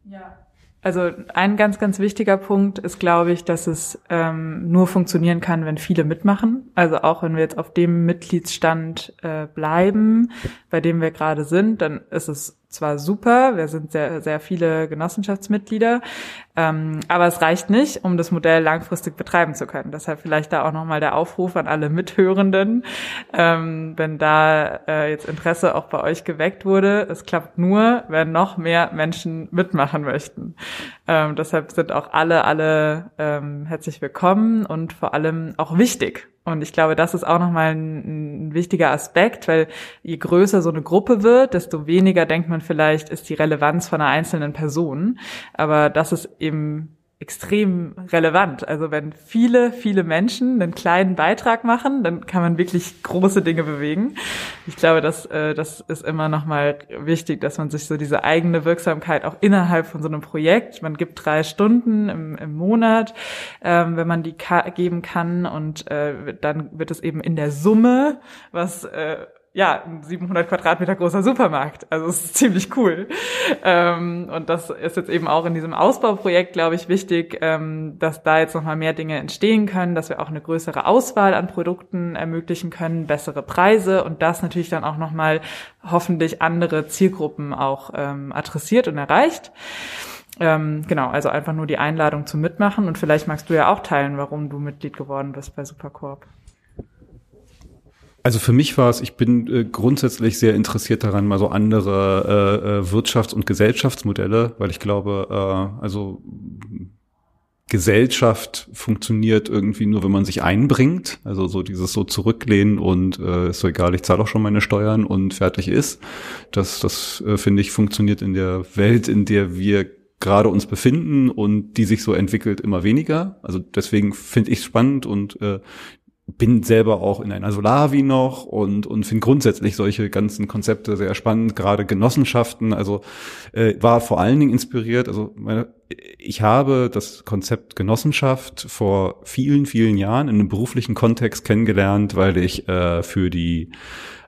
Ja. Also ein ganz, ganz wichtiger Punkt ist, glaube ich, dass es ähm, nur funktionieren kann, wenn viele mitmachen. Also auch wenn wir jetzt auf dem Mitgliedsstand äh, bleiben, bei dem wir gerade sind, dann ist es zwar super, wir sind sehr, sehr viele Genossenschaftsmitglieder, ähm, aber es reicht nicht, um das Modell langfristig betreiben zu können. Deshalb vielleicht da auch nochmal der Aufruf an alle Mithörenden, ähm, wenn da äh, jetzt Interesse auch bei euch geweckt wurde. Es klappt nur, wenn noch mehr Menschen mitmachen möchten. Ähm, deshalb sind auch alle, alle ähm, herzlich willkommen und vor allem auch wichtig. Und ich glaube, das ist auch nochmal ein, ein wichtiger Aspekt, weil je größer so eine Gruppe wird, desto weniger denkt man vielleicht, ist die Relevanz von einer einzelnen Person. Aber das ist eben extrem relevant. Also wenn viele, viele Menschen einen kleinen Beitrag machen, dann kann man wirklich große Dinge bewegen. Ich glaube, dass, äh, das ist immer nochmal wichtig, dass man sich so diese eigene Wirksamkeit auch innerhalb von so einem Projekt, man gibt drei Stunden im, im Monat, ähm, wenn man die geben kann und äh, dann wird es eben in der Summe, was äh, ja, ein 700 Quadratmeter großer Supermarkt. Also es ist ziemlich cool. Ähm, und das ist jetzt eben auch in diesem Ausbauprojekt, glaube ich, wichtig, ähm, dass da jetzt nochmal mehr Dinge entstehen können, dass wir auch eine größere Auswahl an Produkten ermöglichen können, bessere Preise und das natürlich dann auch nochmal hoffentlich andere Zielgruppen auch ähm, adressiert und erreicht. Ähm, genau, also einfach nur die Einladung zum Mitmachen und vielleicht magst du ja auch teilen, warum du Mitglied geworden bist bei Supercorp. Also für mich war es, ich bin äh, grundsätzlich sehr interessiert daran, mal so andere äh, äh, Wirtschafts- und Gesellschaftsmodelle, weil ich glaube, äh, also Gesellschaft funktioniert irgendwie nur, wenn man sich einbringt. Also so dieses so zurücklehnen und äh, ist so egal, ich zahle auch schon meine Steuern und fertig ist. Das, das äh, finde ich funktioniert in der Welt, in der wir gerade uns befinden und die sich so entwickelt immer weniger. Also deswegen finde ich es spannend und äh, bin selber auch in einer Solavi noch und, und finde grundsätzlich solche ganzen Konzepte sehr spannend, gerade Genossenschaften. Also äh, war vor allen Dingen inspiriert. Also meine, ich habe das Konzept Genossenschaft vor vielen, vielen Jahren in einem beruflichen Kontext kennengelernt, weil ich äh, für die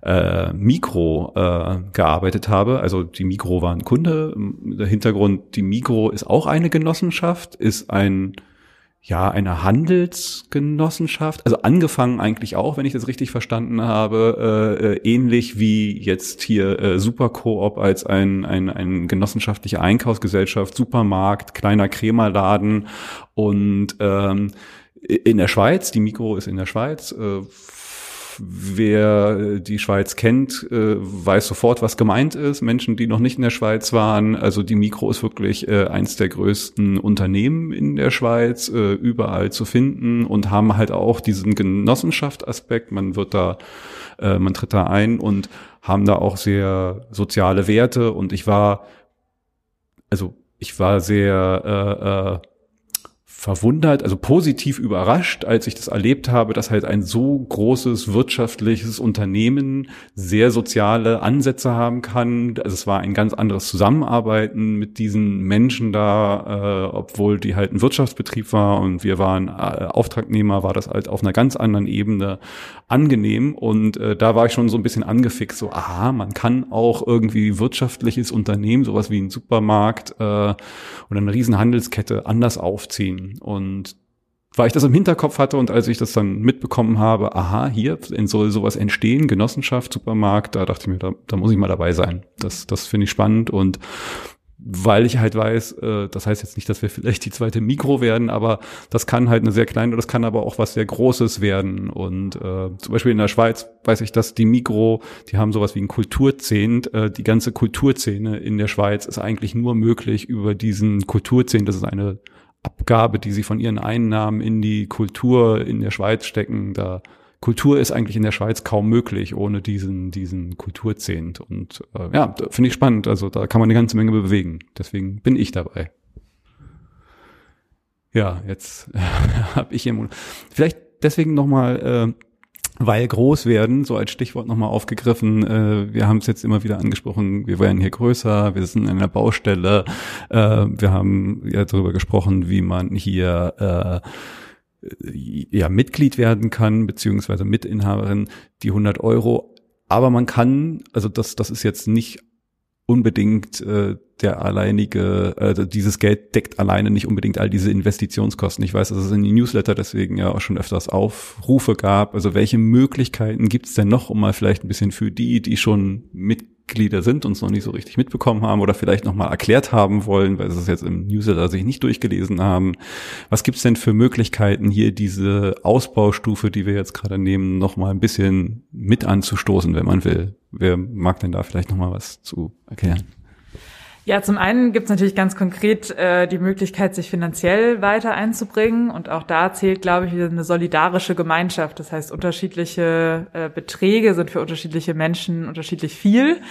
äh, Mikro äh, gearbeitet habe. Also die Mikro war ein Kunde. Der Hintergrund, die Mikro ist auch eine Genossenschaft, ist ein ja, eine Handelsgenossenschaft, also angefangen eigentlich auch, wenn ich das richtig verstanden habe, äh, äh, ähnlich wie jetzt hier äh, Supercoop als ein, ein, ein genossenschaftliche Einkaufsgesellschaft, Supermarkt, kleiner Krämerladen und ähm, in der Schweiz, die Mikro ist in der Schweiz, äh, wer die Schweiz kennt, äh, weiß sofort, was gemeint ist. Menschen, die noch nicht in der Schweiz waren, also die Mikro ist wirklich äh, eins der größten Unternehmen in der Schweiz, äh, überall zu finden und haben halt auch diesen Genossenschaftsaspekt. Man wird da, man tritt da ein und haben da auch sehr soziale Werte. Und ich war, also ich war sehr äh, äh, verwundert, also positiv überrascht, als ich das erlebt habe, dass halt ein so großes wirtschaftliches Unternehmen sehr soziale Ansätze haben kann. Also es war ein ganz anderes Zusammenarbeiten mit diesen Menschen da, äh, obwohl die halt ein Wirtschaftsbetrieb war und wir waren äh, Auftragnehmer, war das halt auf einer ganz anderen Ebene angenehm und äh, da war ich schon so ein bisschen angefixt, so aha, man kann auch irgendwie wirtschaftliches Unternehmen, sowas wie ein Supermarkt äh, oder eine Riesenhandelskette anders aufziehen und weil ich das im Hinterkopf hatte und als ich das dann mitbekommen habe, aha, hier soll sowas entstehen, Genossenschaft, Supermarkt, da dachte ich mir, da, da muss ich mal dabei sein. Das, das finde ich spannend und weil ich halt weiß, äh, das heißt jetzt nicht, dass wir vielleicht die zweite Mikro werden, aber das kann halt eine sehr kleine, das kann aber auch was sehr Großes werden. Und äh, zum Beispiel in der Schweiz weiß ich, dass die Mikro, die haben sowas wie ein Kulturzehnt. Äh, die ganze Kulturszene in der Schweiz ist eigentlich nur möglich über diesen Kulturzehnt. Das ist eine Abgabe, die sie von ihren Einnahmen in die Kultur in der Schweiz stecken. Da Kultur ist eigentlich in der Schweiz kaum möglich ohne diesen, diesen Kulturzehnt. Und äh, ja, finde ich spannend. Also da kann man eine ganze Menge bewegen. Deswegen bin ich dabei. Ja, jetzt [LAUGHS] habe ich hier vielleicht deswegen nochmal, äh, weil groß werden, so als Stichwort nochmal aufgegriffen. Äh, wir haben es jetzt immer wieder angesprochen, wir werden hier größer, wir sind in einer Baustelle. Äh, wir haben ja darüber gesprochen, wie man hier äh, ja Mitglied werden kann, beziehungsweise Mitinhaberin, die 100 Euro. Aber man kann, also das, das ist jetzt nicht unbedingt äh, der alleinige, äh, dieses Geld deckt alleine nicht unbedingt all diese Investitionskosten. Ich weiß, dass es in die Newsletter deswegen ja auch schon öfters Aufrufe gab. Also welche Möglichkeiten gibt's denn noch, um mal vielleicht ein bisschen für die, die schon mit Mitglieder sind und es noch nicht so richtig mitbekommen haben oder vielleicht nochmal erklärt haben wollen, weil sie es jetzt im Newsletter sich nicht durchgelesen haben. Was gibt's denn für Möglichkeiten, hier diese Ausbaustufe, die wir jetzt gerade nehmen, nochmal ein bisschen mit anzustoßen, wenn man will? Wer mag denn da vielleicht nochmal was zu erklären? Ja, zum einen gibt es natürlich ganz konkret äh, die Möglichkeit, sich finanziell weiter einzubringen. Und auch da zählt, glaube ich, eine solidarische Gemeinschaft. Das heißt, unterschiedliche äh, Beträge sind für unterschiedliche Menschen unterschiedlich viel.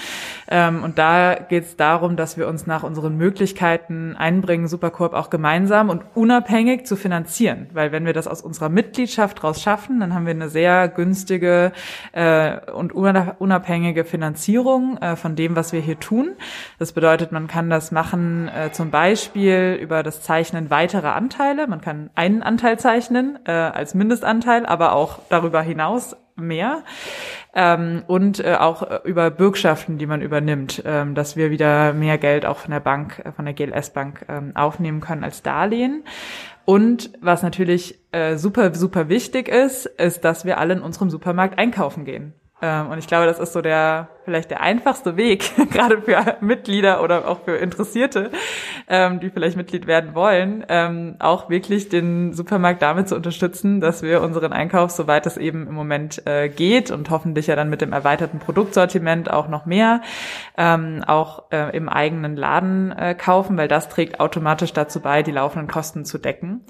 Ähm, und da geht es darum, dass wir uns nach unseren Möglichkeiten einbringen, Supercorp auch gemeinsam und unabhängig zu finanzieren. Weil wenn wir das aus unserer Mitgliedschaft raus schaffen, dann haben wir eine sehr günstige äh, und unabhängige Finanzierung äh, von dem, was wir hier tun. Das bedeutet, man man kann das machen äh, zum Beispiel über das Zeichnen weiterer Anteile. Man kann einen Anteil zeichnen äh, als Mindestanteil, aber auch darüber hinaus mehr. Ähm, und äh, auch äh, über Bürgschaften, die man übernimmt, ähm, dass wir wieder mehr Geld auch von der Bank, äh, von der GLS Bank ähm, aufnehmen können als Darlehen. Und was natürlich äh, super, super wichtig ist, ist, dass wir alle in unserem Supermarkt einkaufen gehen. Ähm, und ich glaube, das ist so der vielleicht der einfachste Weg, [LAUGHS] gerade für Mitglieder oder auch für Interessierte, ähm, die vielleicht Mitglied werden wollen, ähm, auch wirklich den Supermarkt damit zu unterstützen, dass wir unseren Einkauf, soweit es eben im Moment äh, geht und hoffentlich ja dann mit dem erweiterten Produktsortiment auch noch mehr, ähm, auch äh, im eigenen Laden äh, kaufen, weil das trägt automatisch dazu bei, die laufenden Kosten zu decken.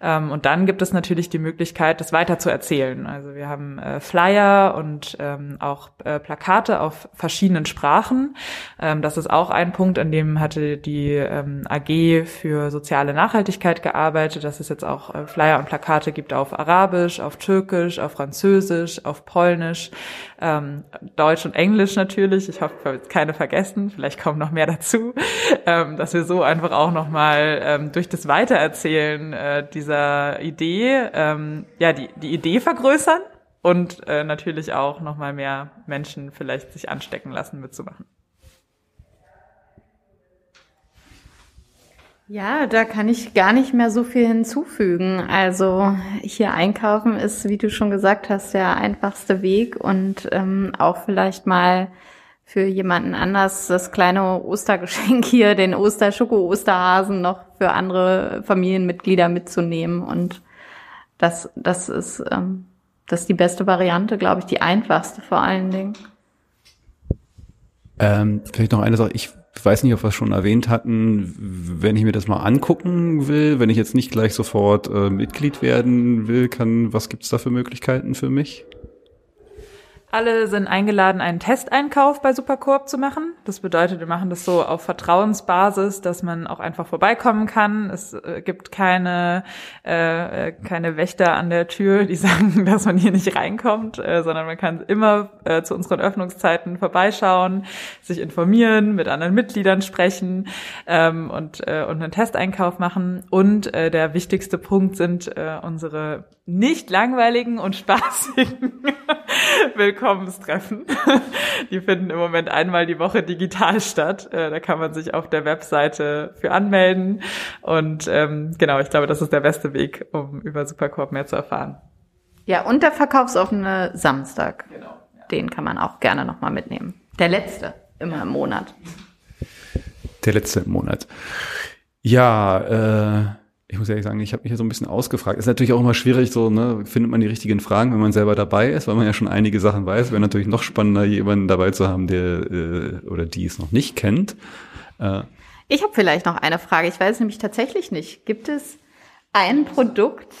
Ähm, und dann gibt es natürlich die Möglichkeit, das weiter zu erzählen. Also wir haben äh, Flyer und ähm, auch äh, Plakate auf verschiedenen Sprachen. Ähm, das ist auch ein Punkt, an dem hatte die ähm, AG für soziale Nachhaltigkeit gearbeitet, dass es jetzt auch äh, Flyer und Plakate gibt auf Arabisch, auf Türkisch, auf Französisch, auf Polnisch, ähm, Deutsch und Englisch natürlich. Ich hoffe, jetzt keine vergessen. Vielleicht kommen noch mehr dazu, ähm, dass wir so einfach auch nochmal ähm, durch das Weitererzählen äh, dieser Idee, ähm, ja, die, die Idee vergrößern und äh, natürlich auch nochmal mehr Menschen vielleicht sich anstecken lassen mitzumachen. Ja, da kann ich gar nicht mehr so viel hinzufügen. Also hier einkaufen ist, wie du schon gesagt hast, der einfachste Weg und ähm, auch vielleicht mal für jemanden anders das kleine Ostergeschenk [LAUGHS] hier, den Osterschoko-Osterhasen noch für andere Familienmitglieder mitzunehmen. Und das, das ist ähm, das ist die beste Variante, glaube ich, die einfachste vor allen Dingen. Ähm, vielleicht noch eine Sache. Ich weiß nicht, ob wir es schon erwähnt hatten. Wenn ich mir das mal angucken will, wenn ich jetzt nicht gleich sofort äh, Mitglied werden will, kann, was gibt's da für Möglichkeiten für mich? Alle sind eingeladen, einen Testeinkauf bei Supercoop zu machen. Das bedeutet, wir machen das so auf Vertrauensbasis, dass man auch einfach vorbeikommen kann. Es äh, gibt keine, äh, äh keine Wächter an der Tür, die [LAUGHS] sagen, dass man hier nicht reinkommt, äh, sondern man kann immer äh, zu unseren Öffnungszeiten vorbeischauen, sich informieren, mit anderen Mitgliedern sprechen ähm, und, äh, und einen Testeinkauf machen. Und äh, der wichtigste Punkt sind äh, unsere nicht langweiligen und spaßigen [LAUGHS] Willkommenstreffen. Die finden im Moment einmal die Woche digital statt. Äh, da kann man sich auf der Webseite für anmelden. Und ähm, genau, ich glaube, das ist der beste Weg, um über Supercorp mehr zu erfahren. Ja, und der verkaufsoffene Samstag. Genau. Ja. Den kann man auch gerne nochmal mitnehmen. Der letzte, immer im Monat. Der letzte im Monat. Ja, äh, ich muss ehrlich sagen, ich habe mich ja so ein bisschen ausgefragt. Ist natürlich auch immer schwierig, so, ne, findet man die richtigen Fragen, wenn man selber dabei ist, weil man ja schon einige Sachen weiß. Wäre natürlich noch spannender, jemanden dabei zu haben, der äh, oder die es noch nicht kennt. Äh. Ich habe vielleicht noch eine Frage. Ich weiß nämlich tatsächlich nicht. Gibt es ein Produkt?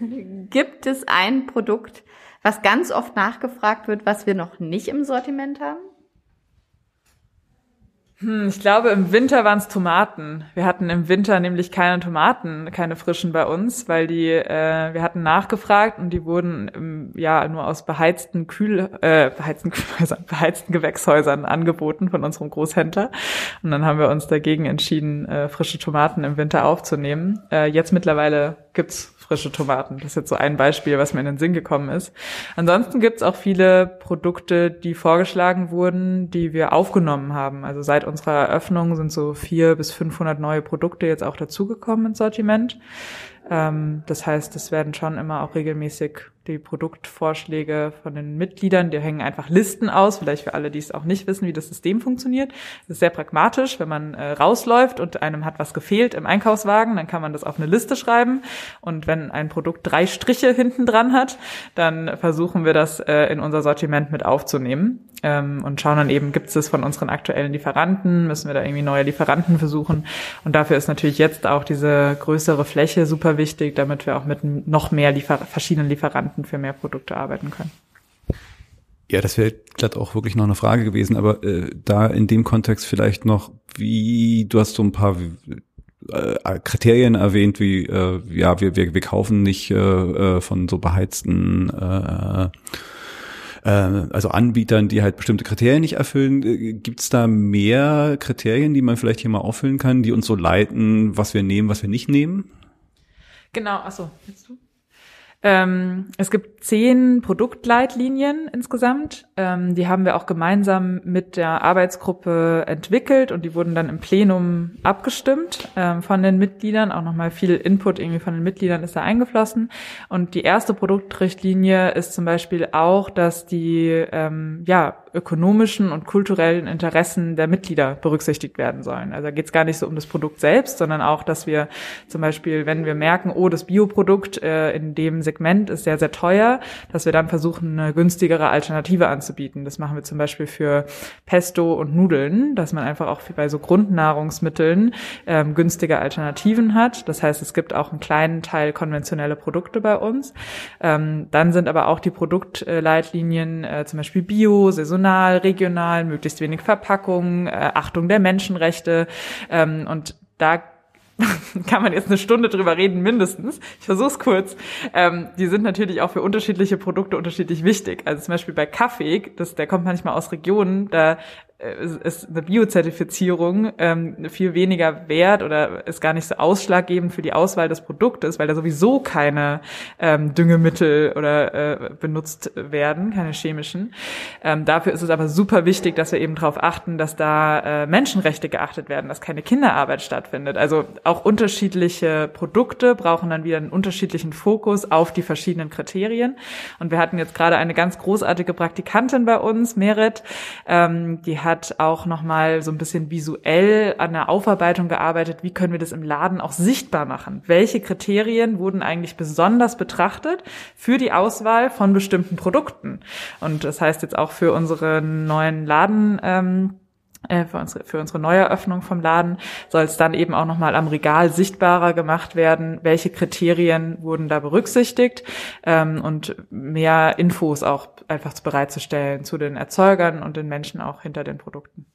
[LAUGHS] Gibt es ein Produkt, was ganz oft nachgefragt wird, was wir noch nicht im Sortiment haben? Hm, ich glaube, im Winter waren es Tomaten. Wir hatten im Winter nämlich keine Tomaten, keine frischen bei uns, weil die, äh, wir hatten nachgefragt und die wurden im, ja nur aus beheizten Kühl, äh, beheizten Kühlhäusern, [LAUGHS] beheizten Gewächshäusern angeboten von unserem Großhändler. Und dann haben wir uns dagegen entschieden, äh, frische Tomaten im Winter aufzunehmen. Äh, jetzt mittlerweile gibt's frische Tomaten. Das ist jetzt so ein Beispiel, was mir in den Sinn gekommen ist. Ansonsten gibt's auch viele Produkte, die vorgeschlagen wurden, die wir aufgenommen haben. Also seit unserer Eröffnung sind so vier bis 500 neue Produkte jetzt auch dazugekommen ins Sortiment. Ähm, das heißt, es werden schon immer auch regelmäßig die Produktvorschläge von den Mitgliedern. Die hängen einfach Listen aus, vielleicht für alle, die es auch nicht wissen, wie das System funktioniert. Das ist sehr pragmatisch. Wenn man äh, rausläuft und einem hat was gefehlt im Einkaufswagen, dann kann man das auf eine Liste schreiben. Und wenn ein Produkt drei Striche hinten dran hat, dann versuchen wir das äh, in unser Sortiment mit aufzunehmen ähm, und schauen dann eben, gibt es das von unseren aktuellen Lieferanten? Müssen wir da irgendwie neue Lieferanten versuchen? Und dafür ist natürlich jetzt auch diese größere Fläche super wichtig, damit wir auch mit noch mehr Liefer verschiedenen Lieferanten für mehr Produkte arbeiten können. Ja, das wäre glatt auch wirklich noch eine Frage gewesen, aber äh, da in dem Kontext vielleicht noch, wie, du hast so ein paar äh, Kriterien erwähnt, wie äh, ja, wir, wir, wir kaufen nicht äh, äh von so beheizten äh, äh, also Anbietern, die halt bestimmte Kriterien nicht erfüllen. Äh, Gibt es da mehr Kriterien, die man vielleicht hier mal auffüllen kann, die uns so leiten, was wir nehmen, was wir nicht nehmen? Genau, achso, jetzt du? Ähm, es gibt zehn Produktleitlinien insgesamt. Ähm, die haben wir auch gemeinsam mit der Arbeitsgruppe entwickelt und die wurden dann im Plenum abgestimmt ähm, von den Mitgliedern. Auch nochmal viel Input irgendwie von den Mitgliedern ist da eingeflossen. Und die erste Produktrichtlinie ist zum Beispiel auch, dass die ähm, ja ökonomischen und kulturellen Interessen der Mitglieder berücksichtigt werden sollen. Also da geht es gar nicht so um das Produkt selbst, sondern auch, dass wir zum Beispiel, wenn wir merken, oh, das Bioprodukt äh, in dem Segment ist sehr, sehr teuer, dass wir dann versuchen, eine günstigere Alternative anzubieten. Das machen wir zum Beispiel für Pesto und Nudeln, dass man einfach auch bei so Grundnahrungsmitteln ähm, günstige Alternativen hat. Das heißt, es gibt auch einen kleinen Teil konventionelle Produkte bei uns. Ähm, dann sind aber auch die Produktleitlinien äh, zum Beispiel Bio, saisonal, regional, möglichst wenig Verpackung, äh, Achtung der Menschenrechte ähm, und da [LAUGHS] kann man jetzt eine Stunde drüber reden, mindestens. Ich versuch's kurz. Ähm, die sind natürlich auch für unterschiedliche Produkte unterschiedlich wichtig. Also zum Beispiel bei Kaffee, das, der kommt manchmal aus Regionen, da ist eine Biozertifizierung ähm, viel weniger wert oder ist gar nicht so ausschlaggebend für die Auswahl des Produktes, weil da sowieso keine ähm, Düngemittel oder äh, benutzt werden, keine chemischen. Ähm, dafür ist es aber super wichtig, dass wir eben darauf achten, dass da äh, Menschenrechte geachtet werden, dass keine Kinderarbeit stattfindet. Also auch unterschiedliche Produkte brauchen dann wieder einen unterschiedlichen Fokus auf die verschiedenen Kriterien. Und wir hatten jetzt gerade eine ganz großartige Praktikantin bei uns, Merit, ähm, die hat auch nochmal so ein bisschen visuell an der Aufarbeitung gearbeitet. Wie können wir das im Laden auch sichtbar machen? Welche Kriterien wurden eigentlich besonders betrachtet für die Auswahl von bestimmten Produkten? Und das heißt jetzt auch für unsere neuen Laden, ähm, äh, für unsere, für unsere Neueröffnung vom Laden soll es dann eben auch nochmal am Regal sichtbarer gemacht werden, welche Kriterien wurden da berücksichtigt ähm, und mehr Infos auch einfach bereitzustellen zu den Erzeugern und den Menschen auch hinter den Produkten.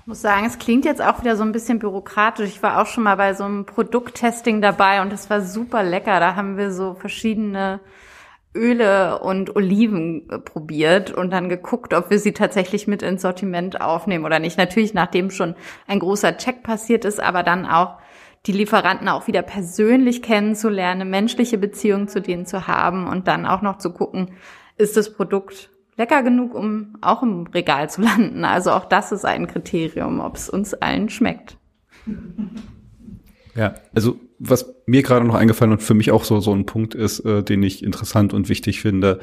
Ich muss sagen, es klingt jetzt auch wieder so ein bisschen bürokratisch. Ich war auch schon mal bei so einem Produkttesting dabei und das war super lecker. Da haben wir so verschiedene Öle und Oliven äh, probiert und dann geguckt, ob wir sie tatsächlich mit ins Sortiment aufnehmen oder nicht. Natürlich, nachdem schon ein großer Check passiert ist, aber dann auch die Lieferanten auch wieder persönlich kennenzulernen, menschliche Beziehung zu denen zu haben und dann auch noch zu gucken, ist das Produkt lecker genug, um auch im Regal zu landen. Also auch das ist ein Kriterium, ob es uns allen schmeckt. Ja, also was mir gerade noch eingefallen und für mich auch so so ein Punkt ist, äh, den ich interessant und wichtig finde,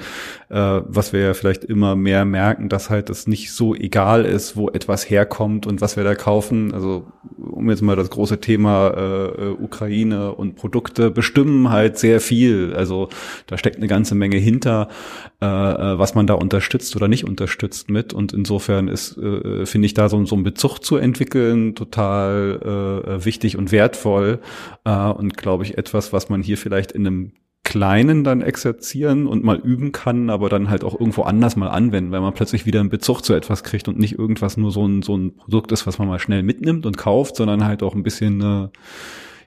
äh, was wir ja vielleicht immer mehr merken, dass halt es nicht so egal ist, wo etwas herkommt und was wir da kaufen. Also um jetzt mal das große Thema äh, Ukraine und Produkte bestimmen halt sehr viel. Also da steckt eine ganze Menge hinter, äh, äh was man da unterstützt oder nicht unterstützt mit. Und insofern ist, äh, finde ich, da so, so ein Bezug zu entwickeln total äh, wichtig und wertvoll. Äh, und glaube ich etwas, was man hier vielleicht in einem Kleinen dann exerzieren und mal üben kann, aber dann halt auch irgendwo anders mal anwenden, weil man plötzlich wieder einen Bezug zu etwas kriegt und nicht irgendwas nur so ein, so ein Produkt ist, was man mal schnell mitnimmt und kauft, sondern halt auch ein bisschen äh,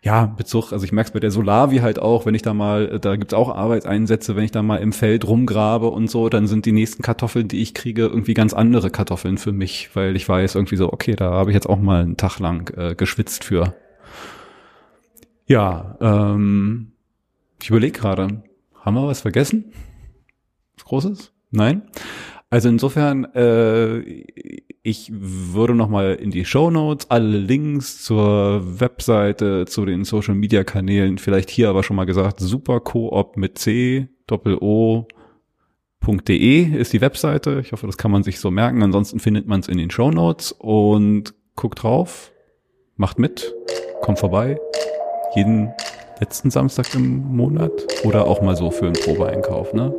ja, Bezug, also ich merke es bei der Solavi halt auch, wenn ich da mal, da gibt's auch Arbeitseinsätze, wenn ich da mal im Feld rumgrabe und so, dann sind die nächsten Kartoffeln, die ich kriege, irgendwie ganz andere Kartoffeln für mich, weil ich weiß irgendwie so, okay, da habe ich jetzt auch mal einen Tag lang äh, geschwitzt für. Ja, ähm, ich überlege gerade, haben wir was vergessen? Was Großes? Nein? Also insofern, äh, ich würde nochmal in die Show Notes alle Links zur Webseite, zu den Social Media Kanälen, vielleicht hier aber schon mal gesagt, supercoop mit C, Doppel O, .de ist die Webseite. Ich hoffe, das kann man sich so merken. Ansonsten findet man es in den Show Notes und guckt drauf, macht mit, kommt vorbei jeden letzten Samstag im Monat oder auch mal so für einen Probeeinkauf. Ne?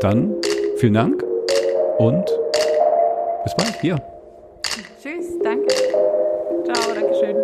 Dann vielen Dank und bis bald hier. Tschüss, danke. Ciao, Dankeschön.